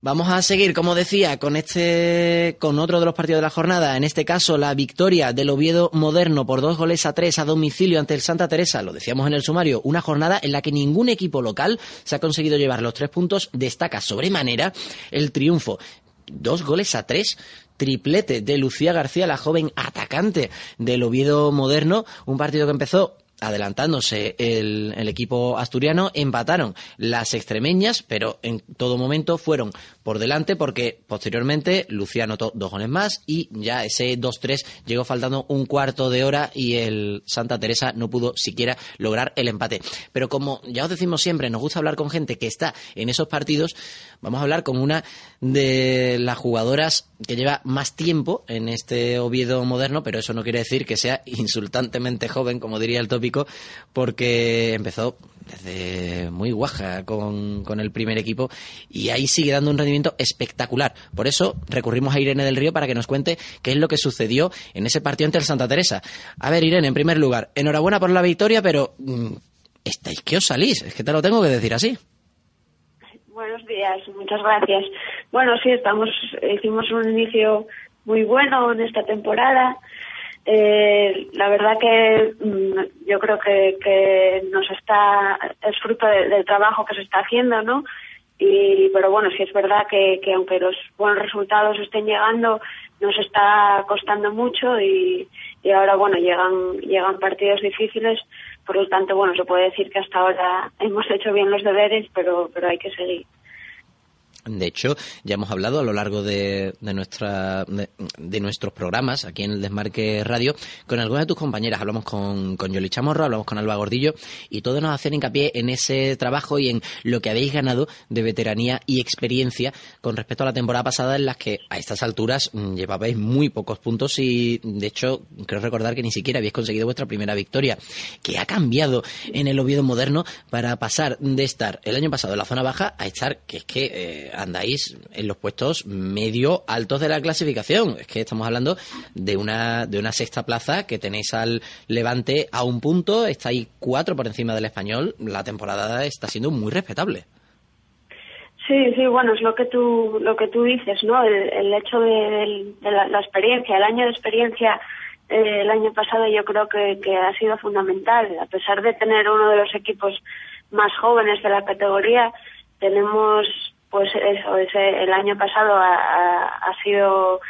Vamos a seguir, como decía, con este, con otro de los partidos de la jornada. En este caso, la victoria del Oviedo Moderno por dos goles a tres a domicilio ante el Santa Teresa. Lo decíamos en el sumario. Una jornada en la que ningún equipo local se ha conseguido llevar los tres puntos. Destaca sobremanera el triunfo. Dos goles a tres triplete de Lucía García, la joven atacante del Oviedo Moderno. Un partido que empezó adelantándose el, equipo asturiano, empataron las extremeñas, pero en todo momento fueron por delante porque posteriormente Lucía anotó dos goles más y ya ese 2-3 llegó faltando un cuarto de hora y el Santa Teresa no pudo siquiera lograr el empate. Pero como ya os decimos siempre, nos gusta hablar con gente que está en esos partidos, vamos a hablar con una de las jugadoras que lleva más tiempo en este Oviedo moderno, pero eso no quiere decir que sea insultantemente joven, como diría el tópico, porque empezó desde muy guaja con, con, el primer equipo y ahí sigue dando un rendimiento espectacular. Por eso recurrimos a Irene del Río para que nos cuente qué es lo que sucedió en ese partido ante el Santa Teresa. A ver, Irene, en primer lugar, enhorabuena por la victoria, pero mm, estáis que os salís, es que te lo tengo que decir así. Buenos días, muchas gracias. Bueno, sí, estamos, hicimos un inicio muy bueno en esta temporada. Eh, la verdad que mm, yo creo que, nos está, es fruto del trabajo que se está haciendo, ¿no? Y, pero bueno, sí es verdad que, aunque los buenos resultados estén llegando, nos está costando mucho y, y ahora, bueno, llegan, llegan partidos difíciles. Por lo tanto, bueno, se puede decir que hasta ahora hemos hecho bien los deberes, pero, pero hay que seguir. De hecho, ya hemos hablado a lo largo de, nuestra, de, nuestros programas aquí en el Desmarque Radio con algunas de tus compañeras. Hablamos con, con Yoli Chamorro, hablamos con Alba Gordillo y todos nos hacen hincapié en ese trabajo y en lo que habéis ganado de veteranía y experiencia con respecto a la temporada pasada en las que a estas alturas mm, llevabais muy pocos puntos y de hecho creo recordar que ni siquiera habéis conseguido vuestra primera victoria. ¿Qué ha cambiado en el Oviedo moderno para pasar de estar el año pasado en la zona baja a estar, que es que... Eh, andáis en los puestos medio altos de la clasificación. Es que estamos hablando de una, de una sexta plaza que tenéis al Levante a un punto, estáis cuatro por encima del español. La temporada está siendo muy respetable. Sí, sí, bueno, es lo que tú, lo que tú dices, ¿no? El, hecho de, la, experiencia, el año de experiencia eh, el año pasado yo creo que, que ha sido fundamental. A pesar de tener uno de los equipos más jóvenes de la categoría, tenemos pues eso, ese, el año pasado ha, sido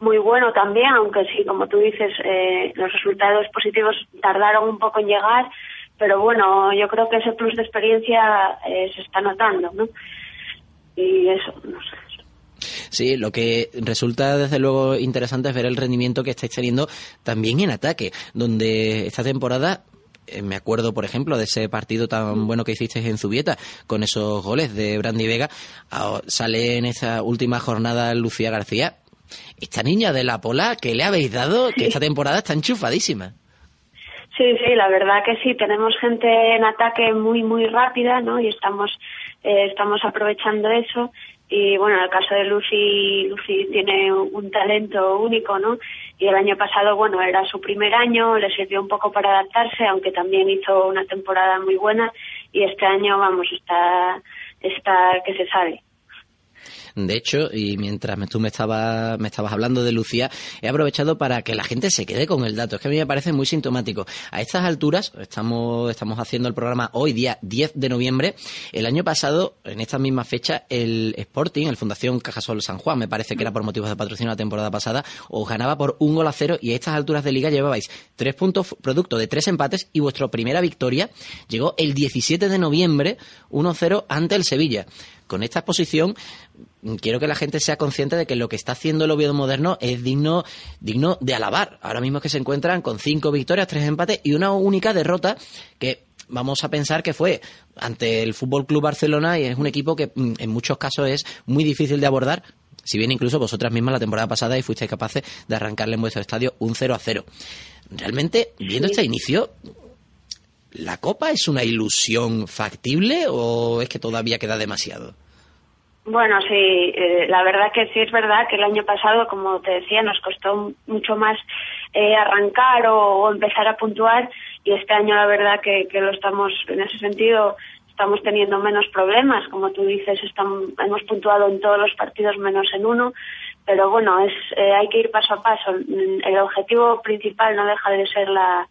muy bueno también, aunque sí, como tú dices, eh, los resultados positivos tardaron un poco en llegar, pero bueno, yo creo que ese plus de experiencia eh, se está notando, ¿no? Y eso, no sé. Sí, lo que resulta desde luego interesante es ver el rendimiento que estáis teniendo también en ataque, donde esta temporada me acuerdo, por ejemplo, de ese partido tan mm. bueno que hicisteis en Zubieta, con esos goles de Brandy Vega. Ah, sale en esa última jornada Lucía García. Esta niña de la Pola que le habéis dado, que esta temporada está enchufadísima. Sí, sí, la verdad que sí. Tenemos gente en ataque muy, muy rápida, ¿no? Y estamos, eh, estamos aprovechando eso y bueno, en el caso de Lucy, Lucy tiene un talento único, ¿no? Y el año pasado, bueno, era su primer año, le sirvió un poco para adaptarse, aunque también hizo una temporada muy buena y este año, vamos, está, está que se sabe. De hecho, y mientras tú me estabas, me estabas hablando de Lucía, he aprovechado para que la gente se quede con el dato. Es que a mí me parece muy sintomático. A estas alturas, estamos, estamos haciendo el programa hoy, día 10 de noviembre. El año pasado, en esta misma fecha, el Sporting, el Fundación Cajasol San Juan, me parece que era por motivos de patrocinio la temporada pasada, os ganaba por un gol a cero y a estas alturas de liga llevabais tres puntos producto de tres empates y vuestra primera victoria llegó el 17 de noviembre 1-0 ante el Sevilla con esta exposición quiero que la gente sea consciente de que lo que está haciendo el Oviedo moderno es digno, digno de alabar. Ahora mismo que se encuentran con cinco victorias, tres empates y una única derrota que vamos a pensar que fue ante el Fútbol Club Barcelona y es un equipo que mm, en muchos casos es muy difícil de abordar. Si bien incluso vosotras mismas la temporada pasada y fuisteis capaces de arrancarle en vuestro estadio un 0 a 0. Realmente, viendo este inicio, ¿la Copa es una ilusión factible o es que todavía queda demasiado? Bueno, sí, eh, la verdad que sí es verdad que el año pasado, como te decía, nos costó mucho más eh, arrancar o, empezar a puntuar y este año la verdad que, lo estamos, en ese sentido, estamos teniendo menos problemas, como tú dices, estamos, hemos puntuado en todos los partidos menos en uno, pero bueno, es eh, hay que ir paso a paso. El objetivo principal no deja de ser la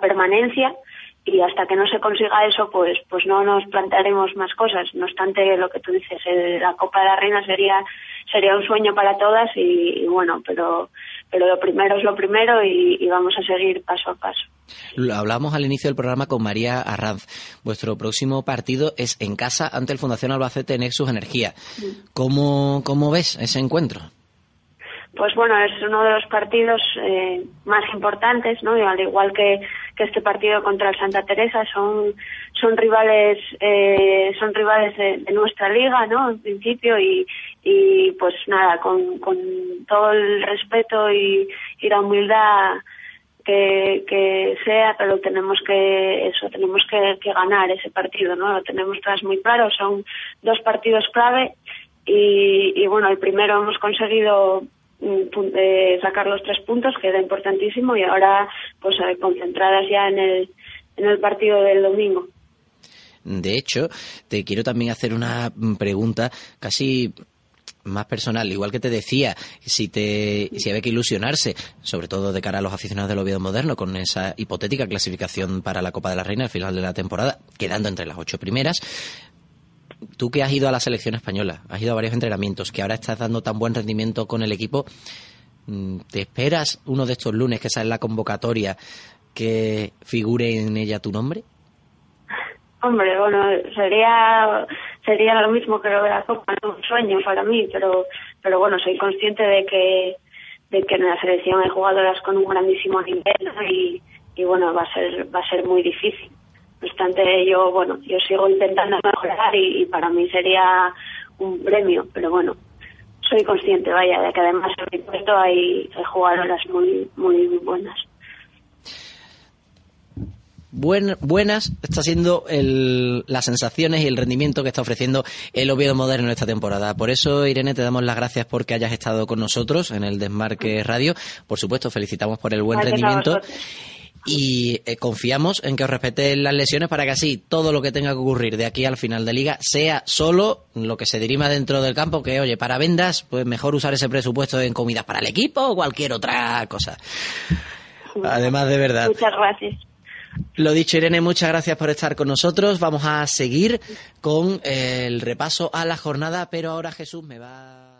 permanencia y hasta que no se consiga eso, pues pues no nos plantearemos más cosas. No obstante, lo que tú dices, la Copa de la Reina sería sería un sueño para todas y, bueno, pero pero lo primero es lo primero y, vamos a seguir paso a paso. Lo hablamos al inicio del programa con María Arranz. Vuestro próximo partido es en casa ante el Fundación Albacete Nexus Energía. ¿Cómo, cómo ves ese encuentro? pues bueno, es uno de los partidos eh, más importantes, ¿no? Y al igual que, que este partido contra el Santa Teresa, son, son rivales, eh, son rivales de, nuestra liga, ¿no? En principio, y, y pues nada, con, con todo el respeto y, y la humildad que, que sea, pero tenemos que, eso, tenemos que, que ganar ese partido, ¿no? Lo tenemos todas muy claro, son dos partidos clave y, y bueno, el primero hemos conseguido sacar los tres puntos, que era importantísimo, y ahora pues eh, concentradas ya en el, en el partido del domingo. De hecho, te quiero también hacer una pregunta casi más personal, igual que te decía, si te si había que ilusionarse, sobre todo de cara a los aficionados del Oviedo moderno, con esa hipotética clasificación para la Copa de la Reina al final de la temporada, quedando entre las ocho primeras, tú que has ido a la selección española, has ido a varios entrenamientos, que ahora estás dando tan buen rendimiento con el equipo, mm, ¿te esperas uno de estos lunes que sale la convocatoria que figure en ella tu nombre? Hombre, bueno, sería sería lo mismo que lo de la Copa, un sueño para mí, pero pero bueno, soy consciente de que de que en la selección hay jugadoras con un grandísimo nivel y, y bueno, va a ser va a ser muy difícil. No obstante, yo, bueno, yo sigo intentando mejorar y, para mí sería un premio, pero bueno, soy consciente, vaya, de que además en mi puesto hay, jugadoras muy, muy buenas. buenas está siendo las sensaciones y el rendimiento que está ofreciendo el Oviedo Moderno esta temporada. Por eso, Irene, te damos las gracias porque hayas estado con nosotros en el Desmarque Radio. Por supuesto, felicitamos por el buen rendimiento y eh, confiamos en que os respeten las lesiones para que así todo lo que tenga que ocurrir de aquí al final de liga sea solo lo que se dirima dentro del campo, que oye, para vendas, pues mejor usar ese presupuesto en comidas para el equipo o cualquier otra cosa. Además, de verdad. Muchas gracias. Lo dicho, Irene, muchas gracias por estar con nosotros. Vamos a seguir con el repaso a la jornada, pero ahora Jesús me va